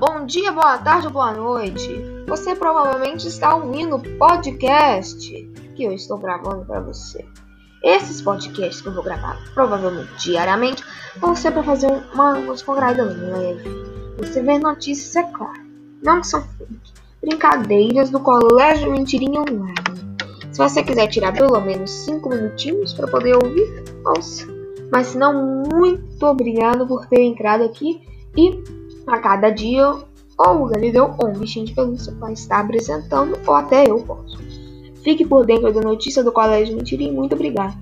Bom dia, boa tarde boa noite. Você provavelmente está ouvindo o podcast que eu estou gravando para você. Esses podcasts que eu vou gravar provavelmente diariamente vão ser para fazer uma, uma descontraída leve. Você vê notícias, é claro. Não que são fake. Brincadeiras do Colégio Mentirinha Online. Se você quiser tirar pelo menos 5 minutinhos para poder ouvir, ouça. Mas se não, muito obrigado por ter entrado aqui e a cada dia ou o Galileu ou um bichinho de pelúcia vai estar apresentando ou até eu posso. Fique por dentro da notícia do Colégio Mentirinho. Muito obrigado.